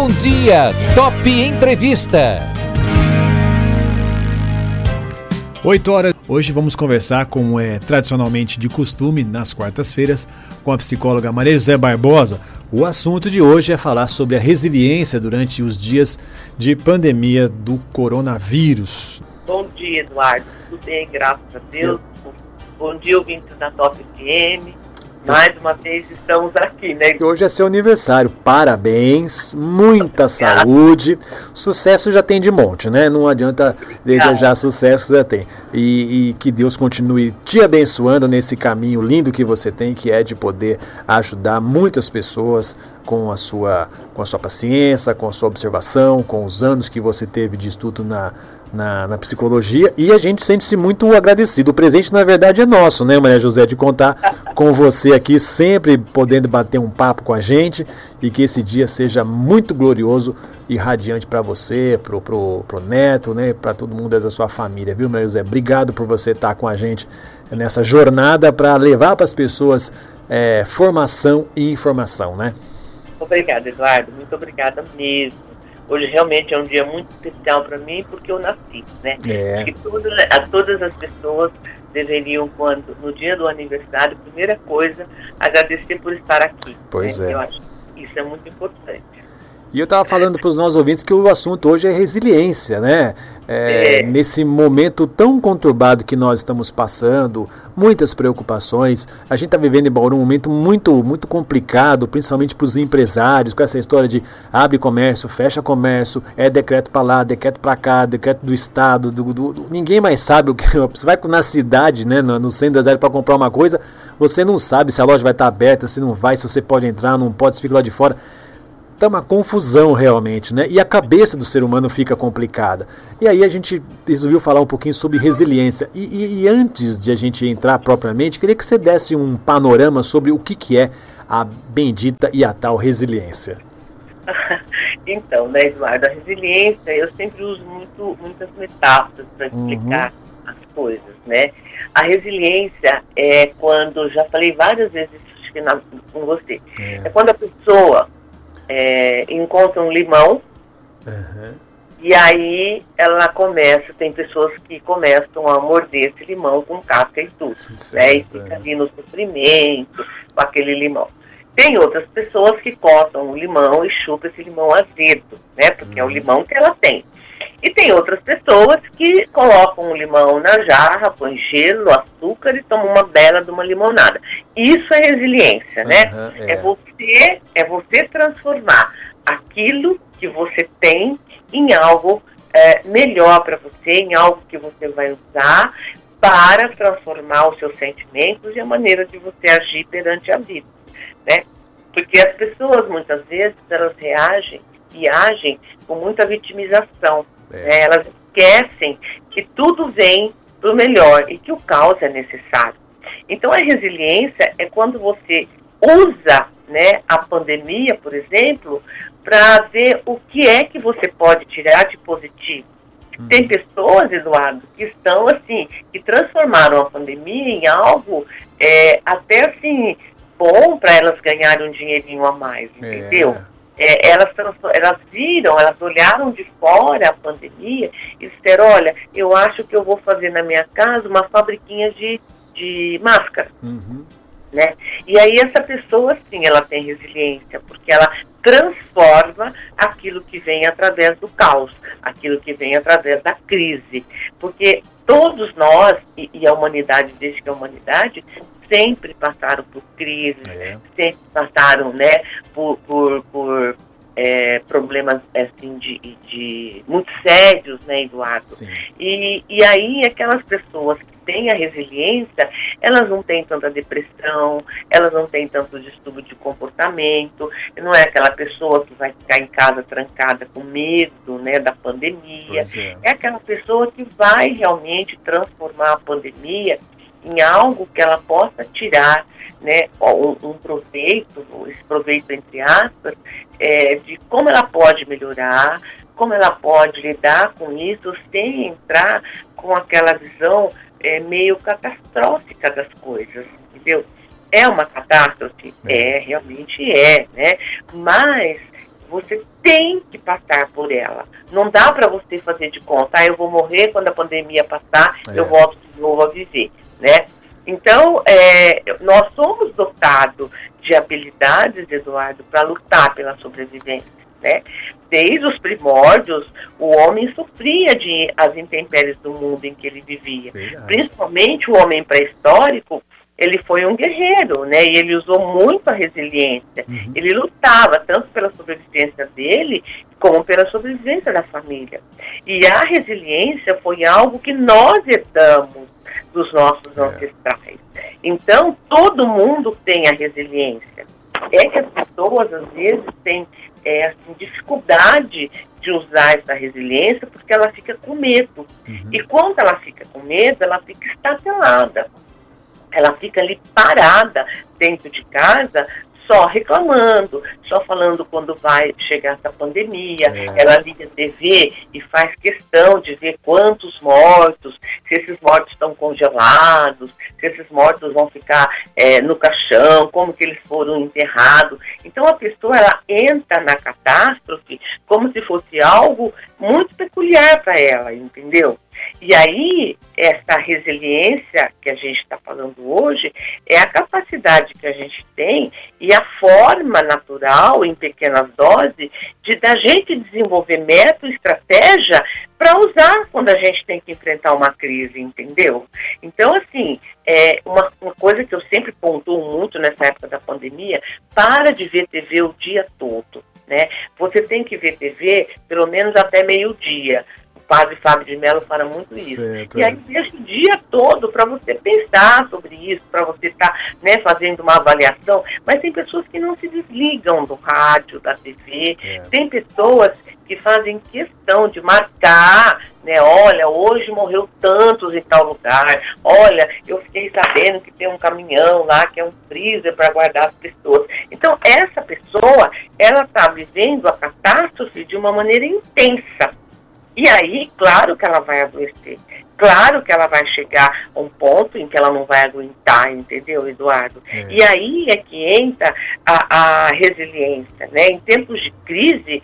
Bom dia, Top Entrevista. 8 horas. Hoje vamos conversar, como é tradicionalmente de costume, nas quartas-feiras, com a psicóloga Maria José Barbosa. O assunto de hoje é falar sobre a resiliência durante os dias de pandemia do coronavírus. Bom dia, Eduardo. Tudo bem, graças a Deus. Bom dia, ouvintes da Top FM. Mais uma vez estamos aqui, né? Hoje é seu aniversário. Parabéns, muita saúde. Sucesso já tem de monte, né? Não adianta desejar sucesso, já tem. E, e, que Deus continue te abençoando nesse caminho lindo que você tem, que é de poder ajudar muitas pessoas com a sua, com a sua paciência, com a sua observação, com os anos que você teve de estudo na na, na psicologia e a gente sente-se muito agradecido. O presente, na verdade, é nosso, né, Maria José, de contar com você aqui, sempre podendo bater um papo com a gente e que esse dia seja muito glorioso e radiante para você, pro, pro, pro neto, né, para todo mundo da sua família, viu, Maria José? Obrigado por você estar com a gente nessa jornada para levar para as pessoas é, formação e informação, né? Obrigada, Eduardo. Muito obrigada mesmo. Hoje realmente é um dia muito especial para mim porque eu nasci, né? É. Que todas, a todas as pessoas deveriam, quando no dia do aniversário, primeira coisa, agradecer por estar aqui. Pois né? é. Eu acho que isso é muito importante. E eu estava falando para os nossos ouvintes que o assunto hoje é resiliência, né? É, é. Nesse momento tão conturbado que nós estamos passando, muitas preocupações. A gente está vivendo em Bauru um momento muito, muito complicado, principalmente para os empresários, com essa história de abre comércio, fecha comércio, é decreto para lá, decreto para cá, decreto do Estado. Do, do, do, ninguém mais sabe o que. Você vai na cidade, né, no, no centro das áreas para comprar uma coisa, você não sabe se a loja vai estar tá aberta, se não vai, se você pode entrar, não pode, se fica lá de fora tá uma confusão realmente, né? E a cabeça do ser humano fica complicada. E aí a gente resolveu falar um pouquinho sobre resiliência. E, e, e, antes de a gente entrar propriamente, queria que você desse um panorama sobre o que, que é a bendita e a tal resiliência. então, né, Eduardo, a resiliência, eu sempre uso muito, muitas metáforas para explicar uhum. as coisas, né? A resiliência é quando, já falei várias vezes com você, é. é quando a pessoa é, encontra um limão uhum. e aí ela começa, tem pessoas que começam a morder esse limão com casca e tudo, né? E fica ali no sofrimento com aquele limão. Tem outras pessoas que cortam o limão e chupam esse limão azedo, né? Porque uhum. é o uhum. limão que ela tem. E tem outras pessoas que colocam o limão na jarra, põe gelo, açúcar e tomam uma bela de uma limonada. Isso é resiliência, né? Uhum, é. é. você é você transformar aquilo que você tem em algo é, melhor para você, em algo que você vai usar para transformar os seus sentimentos e a maneira de você agir perante a vida, né? Porque as pessoas muitas vezes elas reagem e agem com muita vitimização. É. Né? Elas esquecem que tudo vem do melhor e que o caos é necessário. Então, a resiliência é quando você usa né, a pandemia, por exemplo, para ver o que é que você pode tirar de positivo. Uhum. Tem pessoas, Eduardo, que estão assim, que transformaram a pandemia em algo é, até assim bom para elas ganharem um dinheirinho a mais, é. entendeu? É é, elas, elas viram, elas olharam de fora a pandemia e disseram, olha, eu acho que eu vou fazer na minha casa uma fabriquinha de, de máscara. Uhum. Né? E aí essa pessoa, sim, ela tem resiliência, porque ela transforma aquilo que vem através do caos, aquilo que vem através da crise. Porque todos nós, e, e a humanidade, desde que a humanidade, sempre passaram por crises, é. sempre passaram né, por, por, por é, problemas assim, de, de muito sérios, né, Eduardo? E, e aí aquelas pessoas que têm a resiliência, elas não têm tanta depressão, elas não têm tanto distúrbio de comportamento, não é aquela pessoa que vai ficar em casa trancada com medo né, da pandemia. É. é aquela pessoa que vai realmente transformar a pandemia em algo que ela possa tirar né, um, um proveito, esse proveito entre aspas, é, de como ela pode melhorar, como ela pode lidar com isso sem entrar com aquela visão é, meio catastrófica das coisas, entendeu? É uma catástrofe? É, é realmente é, né? Mas Você tem que passar por ela. Não dá para você fazer de conta, ah, eu vou morrer quando a pandemia passar, é. eu volto de novo a viver, né? Então, é, nós somos dotados de habilidades, Eduardo, para lutar pela sobrevivência. Né? Desde os primórdios, o homem sofria de as intempéries do mundo em que ele vivia. Verdade. Principalmente o homem pré-histórico, ele foi um guerreiro, né? E ele usou muito a resiliência. Uhum. Ele lutava tanto pela sobrevivência dele como pela sobrevivência da família. E a resiliência foi algo que nós herdamos dos nossos é. ancestrais. Então, todo mundo tem a resiliência. É que as pessoas, às vezes, têm é, assim, dificuldade de usar essa resiliência porque ela fica com medo. Uhum. E quando ela fica com medo, ela fica estatelada. Ela fica ali parada dentro de casa, só reclamando, só falando quando vai chegar essa pandemia. É. Ela liga a TV e faz questão de ver quantos mortos, se esses mortos estão congelados, se esses mortos vão ficar é, no caixão, como que eles foram enterrados. Então a pessoa ela entra na catástrofe como se fosse algo muito peculiar para ela, entendeu? E aí, essa resiliência que a gente está falando hoje é a capacidade que a gente tem e a forma natural, em pequenas doses, de da gente desenvolver método, estratégia para usar quando a gente tem que enfrentar uma crise, entendeu? Então, assim, é uma, uma coisa que eu sempre pontuo muito nessa época da pandemia, para de ver TV o dia todo. Né? Você tem que ver TV pelo menos até meio-dia padre Fábio de Mello fala muito isso. Certo. E aí deixa o dia todo para você pensar sobre isso, para você estar tá, né, fazendo uma avaliação. Mas tem pessoas que não se desligam do rádio, da TV. É. Tem pessoas que fazem questão de marcar, né? Olha, hoje morreu tantos em tal lugar. Olha, eu fiquei sabendo que tem um caminhão lá que é um freezer para guardar as pessoas. Então, essa pessoa, ela está vivendo a catástrofe de uma maneira intensa. E aí, claro que ela vai adoecer. Claro que ela vai chegar a um ponto em que ela não vai aguentar, entendeu, Eduardo? É. E aí é que entra a, a, resiliência, né? Em tempos de crise,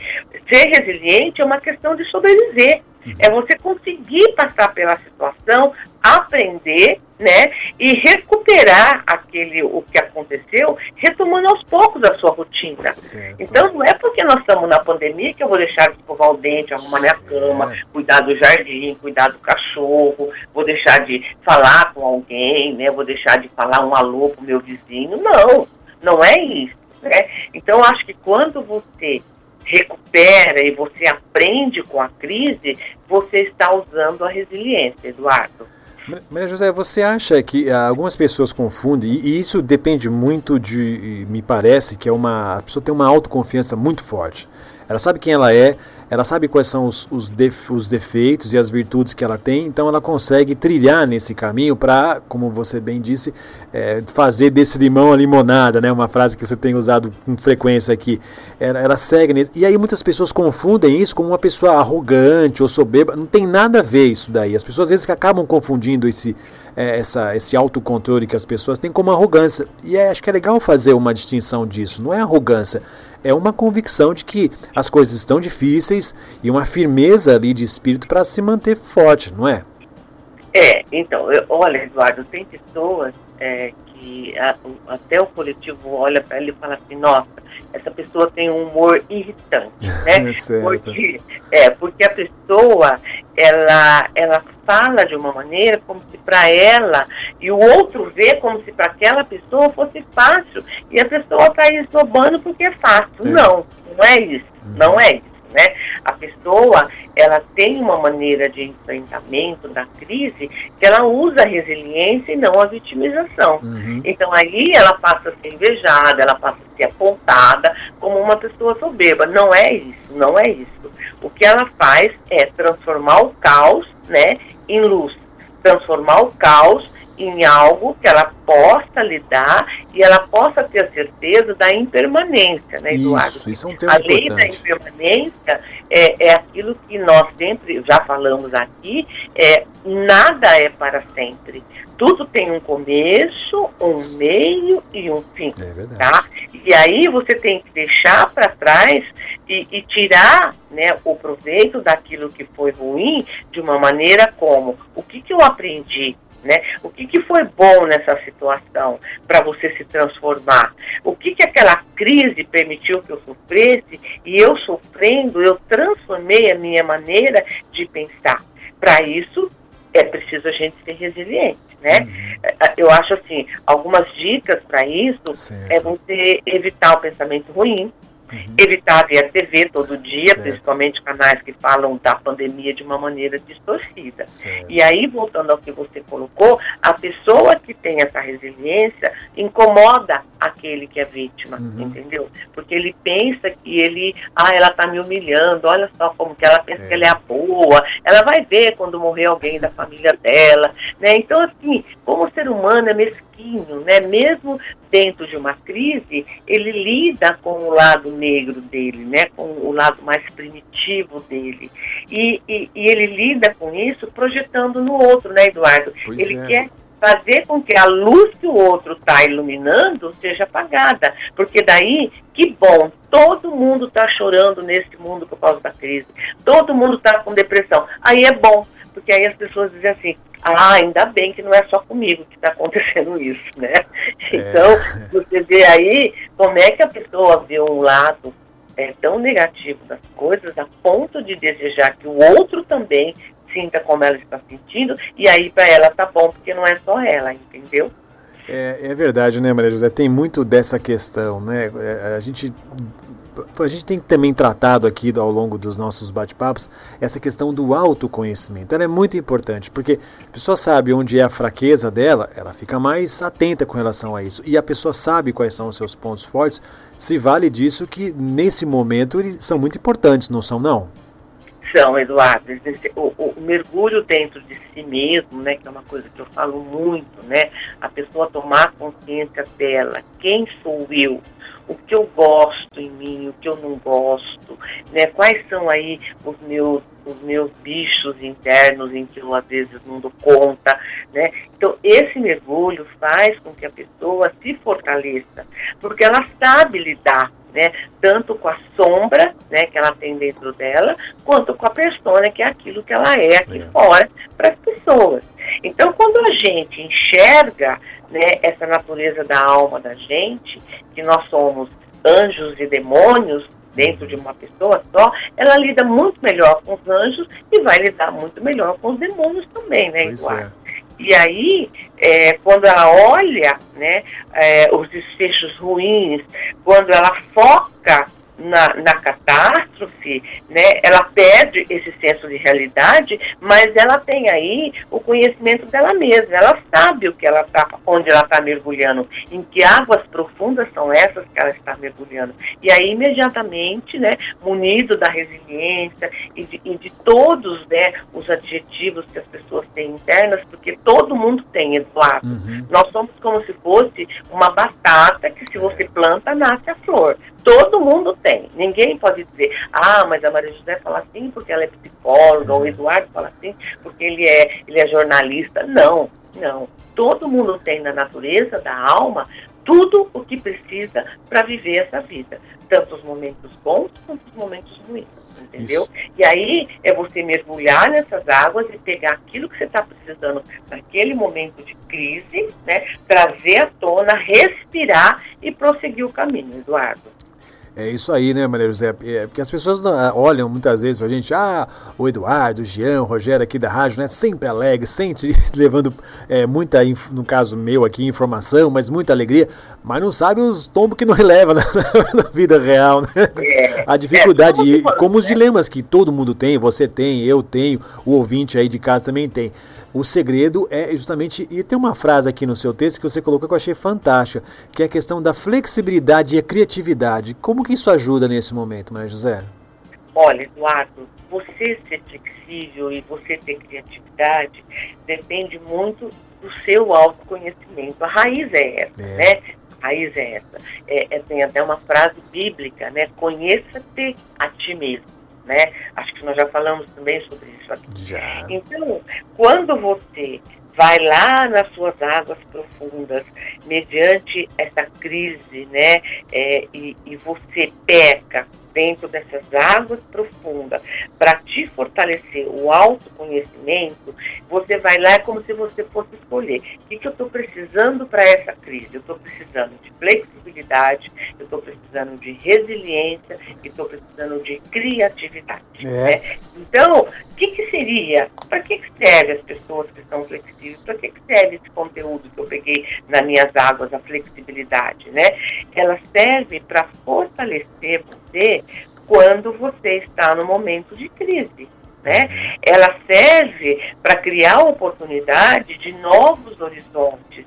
ser resiliente é uma questão de sobreviver. Uhum. É você conseguir passar pela situação, aprender, né, e recuperar aquele o que aconteceu, retomando aos poucos a sua rotina. Certo. Então não é porque nós estamos na pandemia que eu vou deixar de escovar o dente, arrumar minha cama, cuidar do jardim, cuidar do cachorro, vou deixar de falar com alguém, né, vou deixar de falar um alô pro meu vizinho. Não, não é isso. Né? Então acho que quando você recupera e você aprende com a crise, você está usando a resiliência, Eduardo. Maria José, você acha que ah, algumas pessoas confundem, e isso depende muito de, me parece que é uma, a pessoa tem uma autoconfiança muito forte. Ela sabe quem ela é, ela sabe quais são os, os, def, os defeitos e as virtudes que ela tem, então ela consegue trilhar nesse caminho para, como você bem disse, é, fazer desse limão a limonada, né? Uma frase que você tem usado com frequência aqui. Ela, ela segue nisso. E aí muitas pessoas confundem isso com uma pessoa arrogante ou soberba. Não tem nada a ver isso daí. As pessoas às vezes acabam confundindo esse, é, essa, esse autocontrole que as pessoas têm como arrogância. E é, acho que é legal fazer uma distinção disso. Não é arrogância é uma convicção de que as coisas estão difíceis e uma firmeza ali de espírito para se manter forte, não é? É, então, eu, olha, Eduardo, tem pessoas é, que a, até o coletivo olha para ele e fala assim, nossa, essa pessoa tem um humor irritante, né? É porque, é, porque a pessoa, ela, ela fala de uma maneira como se para ela e o outro vê como se para aquela pessoa fosse fácil e a pessoa está esnobando porque é fácil. É. Não, não é isso, não é isso. Né? A pessoa ela tem uma maneira de enfrentamento da crise que ela usa a resiliência e não a vitimização. Uhum. Então aí ela passa a ser invejada, ela passa a ser apontada como uma pessoa soberba. Não é isso, não é isso. O que ela faz é transformar o caos né, em luz, transformar o caos em algo que ela possa lidar e ela possa ter a certeza da impermanência, né, Eduardo? Isso, isso é um tema a lei importante. da impermanência é, é aquilo que nós sempre já falamos aqui, é nada é para sempre. Tudo tem um começo, um meio e um fim, é tá? E aí você tem que deixar para trás e, e, tirar né, o proveito daquilo que foi ruim de uma maneira como o que, que eu aprendi, né? O que, que foi bom nessa situação para você se transformar? O que, que aquela crise permitiu que eu sofresse e eu sofrendo, eu transformei a minha maneira de pensar. Para isso, é preciso a gente ser resiliente, né? Uhum. É, eu acho assim, algumas dicas para isso certo. é você evitar o pensamento ruim, Uhum. Evitar ver a TV todo dia, certo. principalmente canais que falam da pandemia de uma maneira distorcida. Certo. E aí, voltando ao que você colocou, a pessoa que tem essa resiliência incomoda aquele que é vítima, uhum. entendeu? Porque ele pensa que ele, ah, ela está me humilhando, olha só como que ela pensa é. que ela é a boa, ela vai ver quando morrer alguém da família dela, né? Então, assim, como ser humano é mesquinho, né? Mesmo dentro de uma crise, ele lida com o lado negro dele, né? Com o lado mais primitivo dele. E, e, e ele lida com isso projetando no outro, né, Eduardo? Pois ele é. quer fazer com que a luz que o outro está iluminando seja apagada. Porque daí, que bom, todo mundo está chorando nesse mundo por causa da crise. Todo mundo está com depressão. Aí é bom, porque aí as pessoas dizem assim, ah, ainda bem que não é só comigo que está acontecendo isso, né? É. Então, você vê aí como é que a pessoa vê um lado é, tão negativo das coisas a ponto de desejar que o outro também sinta como ela está sentindo, e aí para ela tá bom, porque não é só ela, entendeu? É, é verdade, né, Maria José? Tem muito dessa questão, né? É, a gente a gente tem também tratado aqui ao longo dos nossos bate-papos essa questão do autoconhecimento. Ela é muito importante, porque a pessoa sabe onde é a fraqueza dela, ela fica mais atenta com relação a isso. E a pessoa sabe quais são os seus pontos fortes, se vale disso que nesse momento eles são muito importantes, não são não? são, Eduardo, o, o, mergulho dentro de si mesmo, né, que é uma coisa que eu falo muito, né, a pessoa tomar consciência dela, quem sou eu, o que eu gosto em mim, o que eu não gosto, né, quais são aí os meus os meus bichos internos em que eu às vezes não dou conta, né? Então esse mergulho faz com que a pessoa se fortaleça, porque ela sabe lidar né? Tanto com a sombra, né, que ela tem dentro dela, quanto com a persona, que é aquilo que ela é aqui é. fora para as pessoas. Então, quando a gente enxerga, né, essa natureza da alma da gente, que nós somos anjos e demônios dentro de uma pessoa só, ela lida muito melhor com os anjos e vai lidar muito melhor com os demônios também, né, Eduardo? É. E aí, é, quando ela olha né, é, os desfechos ruins, quando ela foca na, na catástrofe, né, ela perde esse senso de realidade, mas ela tem aí o conhecimento dela mesma, ela sabe o que ela tá, onde ela está mergulhando, em que águas profundas são essas que ela está mergulhando. E aí, imediatamente, né, munido da resiliência e de, e de todos né, os adjetivos que as pessoas têm internas, porque todo mundo tem, Eduardo. Uhum. Nós somos como se fosse uma batata que se você planta, nasce a flor. Todo mundo tem. Ninguém pode dizer, ah, mas a Maria José fala assim porque ela é psicóloga, ou o Eduardo fala assim porque ele é, ele é jornalista. Não, não. Todo mundo tem na natureza, da alma, tudo o que precisa para viver essa vida. Tanto os momentos bons quanto os momentos ruins. Entendeu? Isso. E aí é você mergulhar nessas águas e pegar aquilo que você está precisando naquele momento de crise, né? Trazer à tona, respirar e prosseguir o caminho, Eduardo. É isso aí, né, Maria José? É, porque as pessoas ah, olham muitas vezes pra gente, ah, o Eduardo, o Jean, o Rogério aqui da rádio, né? Sempre alegre, sempre levando é, muita, no caso meu aqui, informação, mas muita alegria, mas não sabe os tombos que não releva na, na vida real, né? É, A dificuldade, é, e como os dilemas que todo mundo tem, você tem, eu tenho, o ouvinte aí de casa também tem. O segredo é justamente. E tem uma frase aqui no seu texto que você colocou que eu achei fantástica, que é a questão da flexibilidade e a criatividade. Como que isso ajuda nesse momento, Maria José? Olha, Eduardo, você ser flexível e você ter criatividade depende muito do seu autoconhecimento. A raiz é essa, é. né? A raiz é essa. É, é, tem até uma frase bíblica, né? Conheça-te a ti mesmo né? Acho que nós já falamos também sobre isso aqui. Já. Então, quando você vai lá nas suas águas profundas, mediante essa crise, né? É, e, e você peca, dentro dessas águas profundas para te fortalecer o autoconhecimento, você vai lá é como se você fosse escolher. O que, que eu estou precisando para essa crise? Eu estou precisando de flexibilidade, eu estou precisando de resiliência e estou precisando de criatividade. É. Né? Então, o que, que seria? Para que, que serve as pessoas que são flexíveis? Para que, que serve esse conteúdo que eu peguei nas minhas águas, a flexibilidade? Né? Ela serve para fortalecer você quando você está no momento de crise. Né? Ela serve para criar oportunidade de novos horizontes,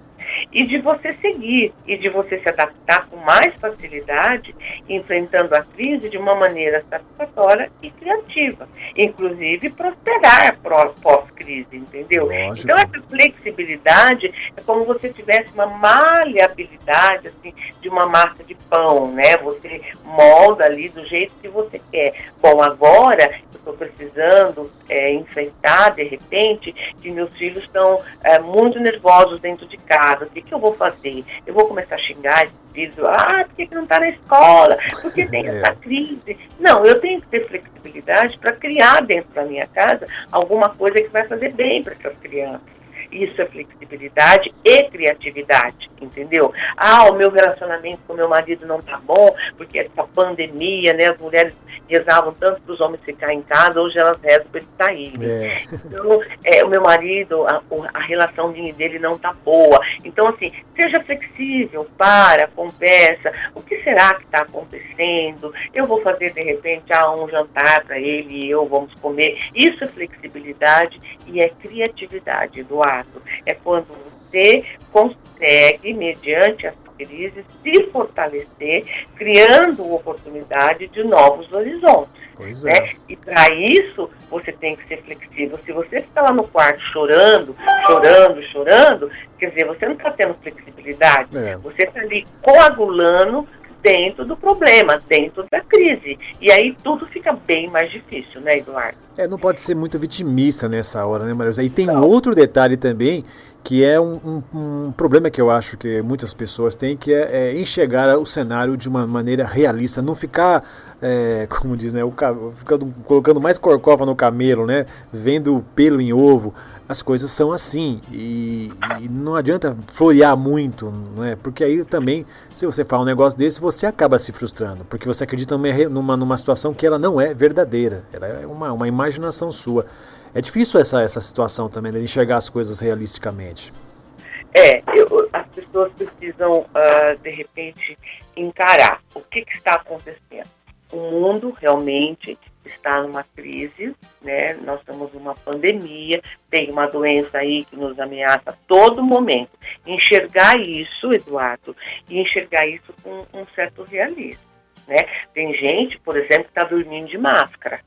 e de você seguir e de você se adaptar com mais facilidade, enfrentando a crise de uma maneira satisfatória e criativa, inclusive prosperar pós-crise, entendeu? Lógico. Então essa flexibilidade é como você tivesse uma maleabilidade assim de uma massa de pão, né? Você molda ali do jeito que você quer. Bom, agora eu estou precisando é, enfrentar de repente que meus filhos estão é, muito nervosos dentro de casa. O que, que eu vou fazer? Eu vou começar a xingar filhos, ah, por que, que não está na escola? Porque tem é. essa crise. Não, eu tenho que ter flexibilidade para criar dentro da minha casa alguma coisa que vai fazer bem para essas crianças. Isso é flexibilidade e criatividade, entendeu? Ah, o meu relacionamento com meu marido não tá bom, porque essa pandemia, né, as mulheres rezavam tanto para os homens ficarem em casa, hoje elas rezam para eles saírem. É. Então, é, o meu marido, a, a relação dele não tá boa. Então, assim, seja flexível, para, conversa, será que está acontecendo? Eu vou fazer, de repente, ah, um jantar para ele e eu vamos comer. Isso é flexibilidade e é criatividade, Eduardo. É quando você consegue, mediante as crises, se fortalecer, criando oportunidade de novos horizontes. Pois né? é. E para isso, você tem que ser flexível. Se você ficar lá no quarto chorando, chorando, chorando, quer dizer, você não está tendo flexibilidade. É. Você está ali coagulando dentro do problema, dentro da crise. E aí tudo fica bem mais difícil, né, Eduardo? É, não pode ser muito vitimista nessa hora, né, Maria? E tem não. outro detalhe também que é um, um, um, problema que eu acho que muitas pessoas têm, que é, é enxergar o cenário de uma maneira realista, não ficar, é, como diz, né, o, ficando, colocando mais corcova no camelo, né, vendo pelo em ovo. As coisas são assim e, e não adianta florear muito, né, porque aí também, se você fala um negócio desse, você acaba se frustrando, porque você acredita numa, numa, situação que ela não é verdadeira, ela é uma, uma imaginação sua. É difícil essa, essa situação também, de enxergar as coisas realisticamente. É, eu, as pessoas precisam, uh, de repente, encarar o que, que, está acontecendo. O mundo realmente está numa crise, né? Nós estamos numa pandemia, tem uma doença aí que nos ameaça a todo momento. Enxergar isso, Eduardo, e enxergar isso com um certo realismo, né? Tem gente, por exemplo, que está dormindo de máscara.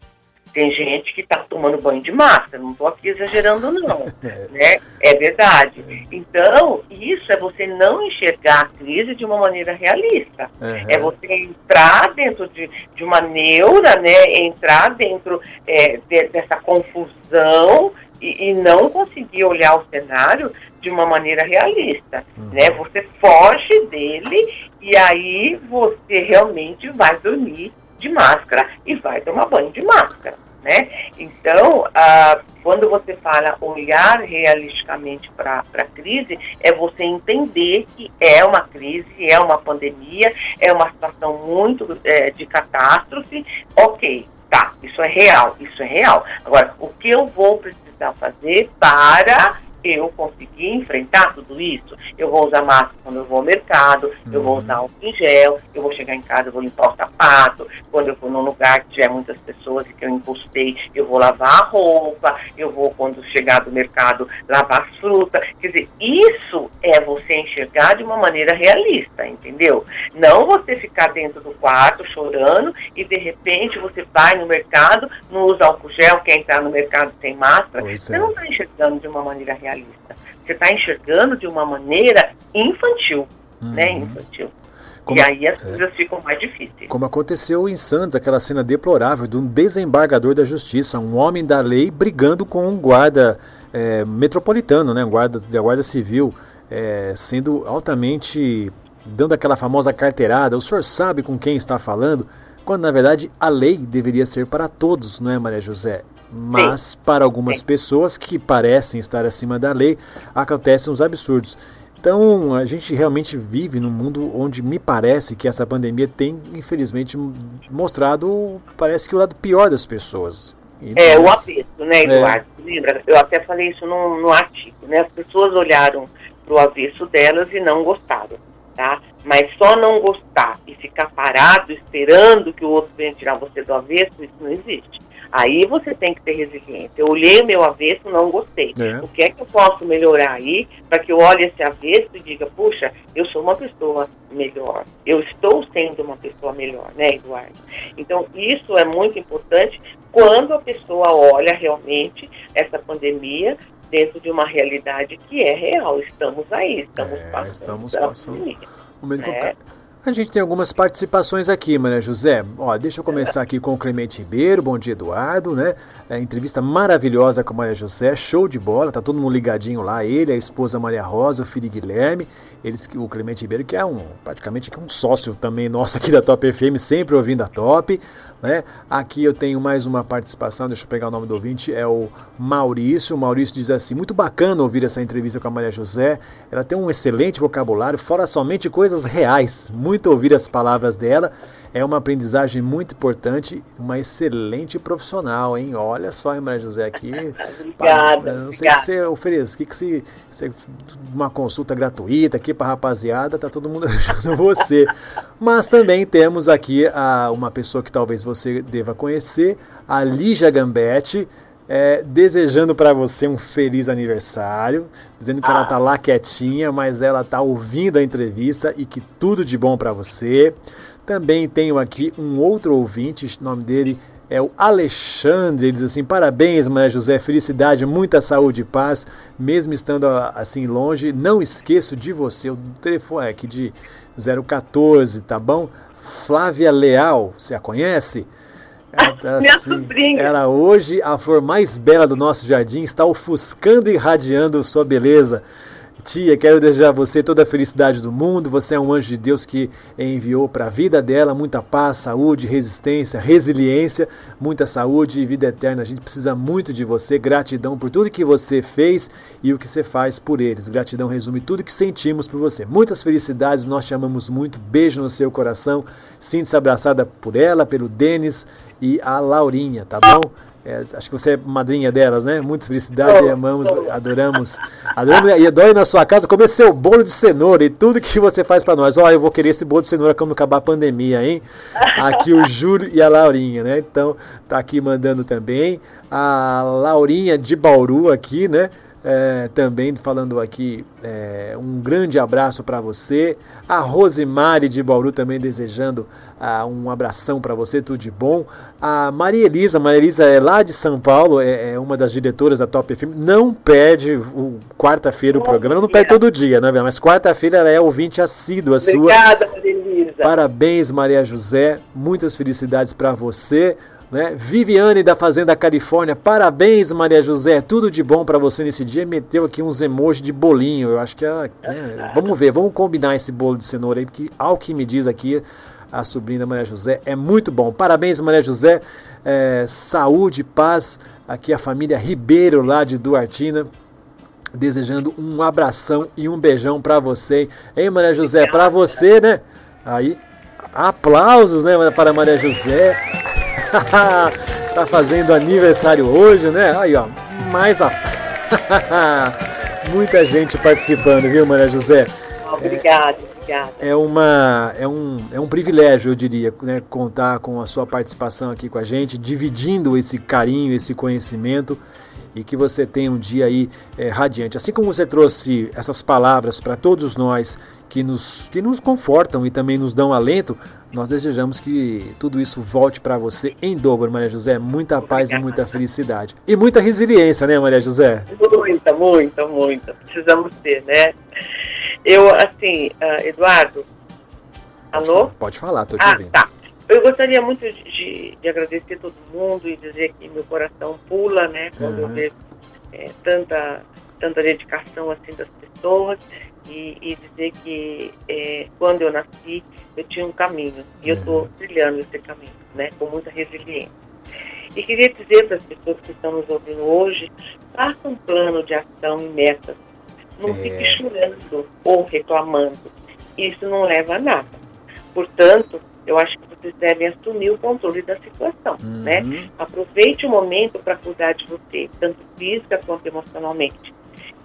Tem gente que está tomando banho de máscara, não estou aqui exagerando não, é. né? É verdade. Então, isso é você não enxergar a crise de uma maneira realista. Uhum. É você entrar dentro de, de uma neura, né? Entrar dentro é, de, dessa confusão e, e, não conseguir olhar o cenário de uma maneira realista, uhum. né? Você foge dele e aí você realmente vai dormir de máscara e vai tomar banho de máscara. Né? Então, ah, quando você fala olhar realisticamente para a crise, é você entender que é uma crise, é uma pandemia, é uma situação muito é, de catástrofe. Ok, tá, isso é real, isso é real. Agora, o que eu vou precisar fazer para eu conseguir enfrentar tudo isso. Eu vou usar máscara quando eu vou ao mercado, uhum. eu vou uhum. usar álcool em gel, eu vou chegar em casa, eu vou limpar o sapato, quando eu for num lugar que tiver muitas pessoas e que eu encostei, eu vou lavar a roupa, eu vou, quando chegar do mercado, lavar as frutas. Quer dizer, isso é você enxergar de uma maneira realista, entendeu? Não você ficar dentro do quarto chorando e de repente você vai no mercado, não usa álcool gel, quer entrar no mercado sem máscara. Pois você é. não está enxergando de uma maneira realista realista. Você está enxergando de uma maneira infantil, uhum. né? Infantil. Como, e aí as é. coisas é, ficam mais difíceis. Como aconteceu em Santos, aquela cena deplorável de um desembargador da justiça, um homem da lei brigando com um guarda é, metropolitano, né, um guarda da guarda civil, é, sendo altamente dando aquela famosa carteirada. O senhor sabe com quem está falando? quando na verdade a lei deveria ser para todos, não é, Maria José? Mas Sim. para algumas Sim. pessoas que parecem estar acima da lei, acontecem uns absurdos. Então, a gente realmente vive num mundo onde me parece que essa pandemia tem, infelizmente, mostrado, parece que o lado pior das pessoas. é, o avesso, né, é. Eduardo? É. Lembra? Eu até falei isso no, no artigo, né? As pessoas olharam para o avesso delas e não gostaram, tá? Mas só não gostar e ficar parado esperando que o outro venha tirar você do avesso, isso não existe. Aí você tem que ter resiliência. Eu olhei o meu avesso, não gostei. É. O que é que eu posso melhorar aí para que eu olhe esse avesso e diga, puxa, eu sou uma pessoa melhor. Eu estou sendo uma pessoa melhor, né, Eduardo? Então, isso é muito importante quando a pessoa olha realmente essa pandemia dentro de uma realidade que é real. Estamos aí, estamos é, passando. Estamos passando. Pandemia, né? A gente tem algumas participações aqui, Maria José. Ó, deixa eu começar aqui com o Clemente Ribeiro. Bom dia, Eduardo, né? É, entrevista maravilhosa com a Maria José, show de bola, tá todo mundo ligadinho lá. Ele, a esposa Maria Rosa, o filho Guilherme. Eles, o Clemente Ribeiro, que é um praticamente um sócio também nosso aqui da Top FM, sempre ouvindo a Top. Né? Aqui eu tenho mais uma participação, deixa eu pegar o nome do ouvinte, é o Maurício. O Maurício diz assim: muito bacana ouvir essa entrevista com a Maria José. Ela tem um excelente vocabulário, fora somente coisas reais. Muito ouvir as palavras dela. É uma aprendizagem muito importante, uma excelente profissional, hein? Olha só, hein, Maria José, aqui. obrigada. Não sei o que você oferece, o que, que se, se. Uma consulta gratuita aqui para rapaziada, tá todo mundo ajudando você. Mas também temos aqui a, uma pessoa que talvez você deva conhecer, a Lígia Gambetti. É, desejando para você um feliz aniversário, dizendo que ah. ela tá lá quietinha, mas ela tá ouvindo a entrevista e que tudo de bom para você. Também tenho aqui um outro ouvinte, o nome dele é o Alexandre, ele diz assim: parabéns, Maria José, felicidade, muita saúde e paz, mesmo estando assim longe. Não esqueço de você, o telefone é aqui de 014, tá bom? Flávia Leal, você a conhece? Ela, tá, Minha assim, sobrinha. Ela hoje, a flor mais bela do nosso jardim, está ofuscando e irradiando sua beleza. Tia, quero desejar a você toda a felicidade do mundo. Você é um anjo de Deus que enviou para a vida dela muita paz, saúde, resistência, resiliência, muita saúde e vida eterna. A gente precisa muito de você. Gratidão por tudo que você fez e o que você faz por eles. Gratidão resume tudo que sentimos por você. Muitas felicidades, nós te amamos muito. Beijo no seu coração. Sinta-se abraçada por ela, pelo Denis e a Laurinha, tá bom? É, acho que você é madrinha delas, né? Muitas felicidades, oh, amamos, adoramos. Adoramos e adoro na sua casa comer seu bolo de cenoura e tudo que você faz para nós. Ó, oh, eu vou querer esse bolo de cenoura quando acabar a pandemia, hein? Aqui o Júlio e a Laurinha, né? Então, tá aqui mandando também. A Laurinha de Bauru aqui, né? É, também falando aqui é, um grande abraço para você. A Rosemary de Bauru também desejando uh, um abração para você, tudo de bom. A Maria Elisa, Maria Elisa é lá de São Paulo, é, é uma das diretoras da Top FM. Não perde o quarta-feira o programa, ela não perde todo dia, né, mas quarta-feira ela é ouvinte assídua sua. Obrigada, Maria Elisa. Parabéns, Maria José. Muitas felicidades para você. Né? Viviane da Fazenda Califórnia, parabéns Maria José, tudo de bom para você nesse dia. Meteu aqui uns emojis de bolinho, eu acho que é, é, vamos ver, vamos combinar esse bolo de cenoura aí, porque ao que me diz aqui a sobrinha da Maria José é muito bom. Parabéns Maria José, é, saúde, paz. Aqui a família Ribeiro lá de Duartina desejando um abração e um beijão para você. Hein, Maria José? Para você, né? Aí, aplausos, né, para Maria José. tá fazendo aniversário hoje, né? Aí, ó, mais a. Muita gente participando, viu, Maria José? Obrigada, é, obrigada. É, uma, é, um, é um privilégio, eu diria, né, contar com a sua participação aqui com a gente, dividindo esse carinho, esse conhecimento e que você tenha um dia aí é, radiante. Assim como você trouxe essas palavras para todos nós que nos, que nos confortam e também nos dão alento, nós desejamos que tudo isso volte para você em dobro, Maria José. Muita paz e muita felicidade. E muita resiliência, né, Maria José? Muita, muita, muita. Precisamos ter, né? Eu, assim, uh, Eduardo. Alô? Pode falar, tô te ah, ouvindo. Tá. Eu gostaria muito de, de, agradecer todo mundo e dizer que meu coração pula, né, quando uhum. eu vejo é, tanta, tanta dedicação assim das pessoas e, e dizer que é, quando eu nasci eu tinha um caminho e eu estou trilhando esse caminho, né, com muita resiliência. E queria dizer para as pessoas que estão nos ouvindo hoje, faça um plano de ação e metas. Não é. fique chorando ou reclamando. Isso não leva a nada. Portanto, eu acho que vocês devem assumir o controle da situação, uhum. né? Aproveite o momento para cuidar de você, tanto física quanto emocionalmente.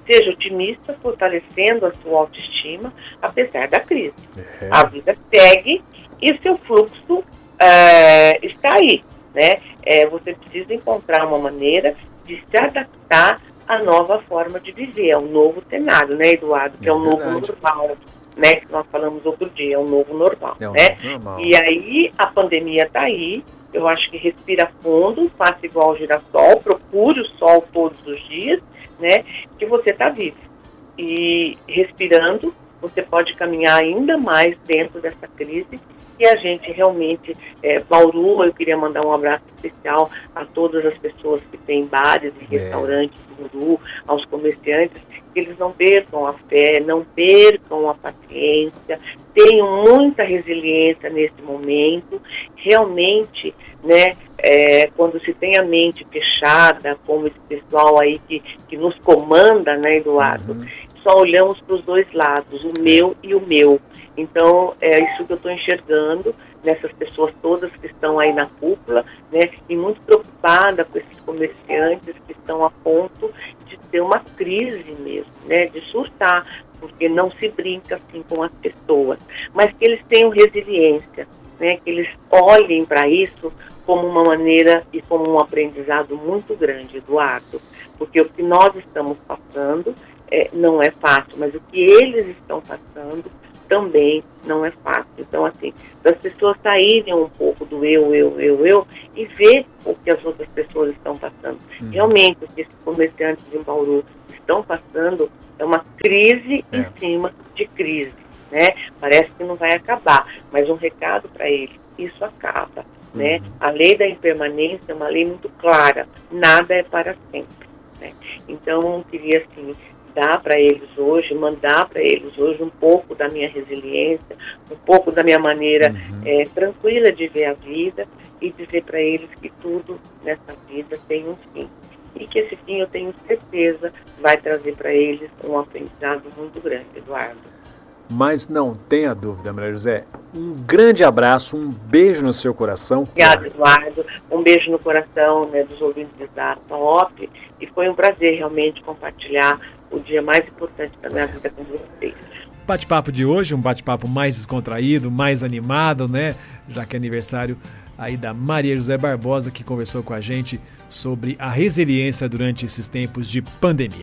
Seja otimista, fortalecendo a sua autoestima, apesar da crise. Uhum. A vida segue e seu fluxo é, está aí, né? É, você precisa encontrar uma maneira de se adaptar à nova forma de viver, ao novo cenário, né, Eduardo? Que é, é o novo normal, né? Que nós falamos outro dia, é o novo normal, é né? Novo normal. E aí a pandemia está aí. Eu acho que respira fundo, faça igual ao girassol, procure o sol todos os dias né, que você está vivo. E respirando, você pode caminhar ainda mais dentro dessa crise e a gente realmente, é, Bauru, eu queria mandar um abraço especial a todas as pessoas que têm bares e é. restaurantes em Bauru, aos comerciantes, eles não percam a fé, não percam a paciência, tenham muita resiliência nesse momento, realmente, né, é, quando se tem a mente fechada, como esse pessoal aí que, que nos comanda, né, Eduardo, uhum. só olhamos para os dois lados, o meu e o meu. Então, é isso que eu estou enxergando nessas pessoas todas que estão aí na cúpula, né, e muito preocupada com esses comerciantes que estão a ponto de ter uma crise mesmo, né, de surtar, porque não se brinca assim com as pessoas, mas que eles tenham resiliência, né, que eles olhem para isso como uma maneira e como um aprendizado muito grande, Eduardo, porque o que nós estamos passando é, não é fácil, mas o que eles estão passando também não é fácil. Então, assim, das pessoas saírem um pouco do eu, eu, eu, eu e ver o que as outras pessoas estão passando. Uhum. Realmente, o que esses comerciantes em Bauru estão passando é uma crise é. em cima de crise, né? Parece que não vai acabar, mas um recado para eles, isso acaba, né? uhum. né? A lei da impermanência é uma lei muito clara, nada é para sempre, né? Então, queria, assim, dar para eles hoje, mandar para eles hoje um pouco da minha resiliência, um pouco da minha maneira uhum. é, tranquila de ver a vida e dizer para eles que tudo nessa vida tem um fim e que esse fim eu tenho certeza vai trazer para eles um aprendizado muito grande, Eduardo. Mas não tenha dúvida, Maria José. Um grande abraço, um beijo no seu coração. Obrigada, Eduardo. Um beijo no coração né, dos ouvintes da Top. E foi um prazer realmente compartilhar o dia mais importante da minha vida com vocês. Bate-papo de hoje, um bate-papo mais descontraído, mais animado, né? Já que é aniversário aí da Maria José Barbosa, que conversou com a gente sobre a resiliência durante esses tempos de pandemia.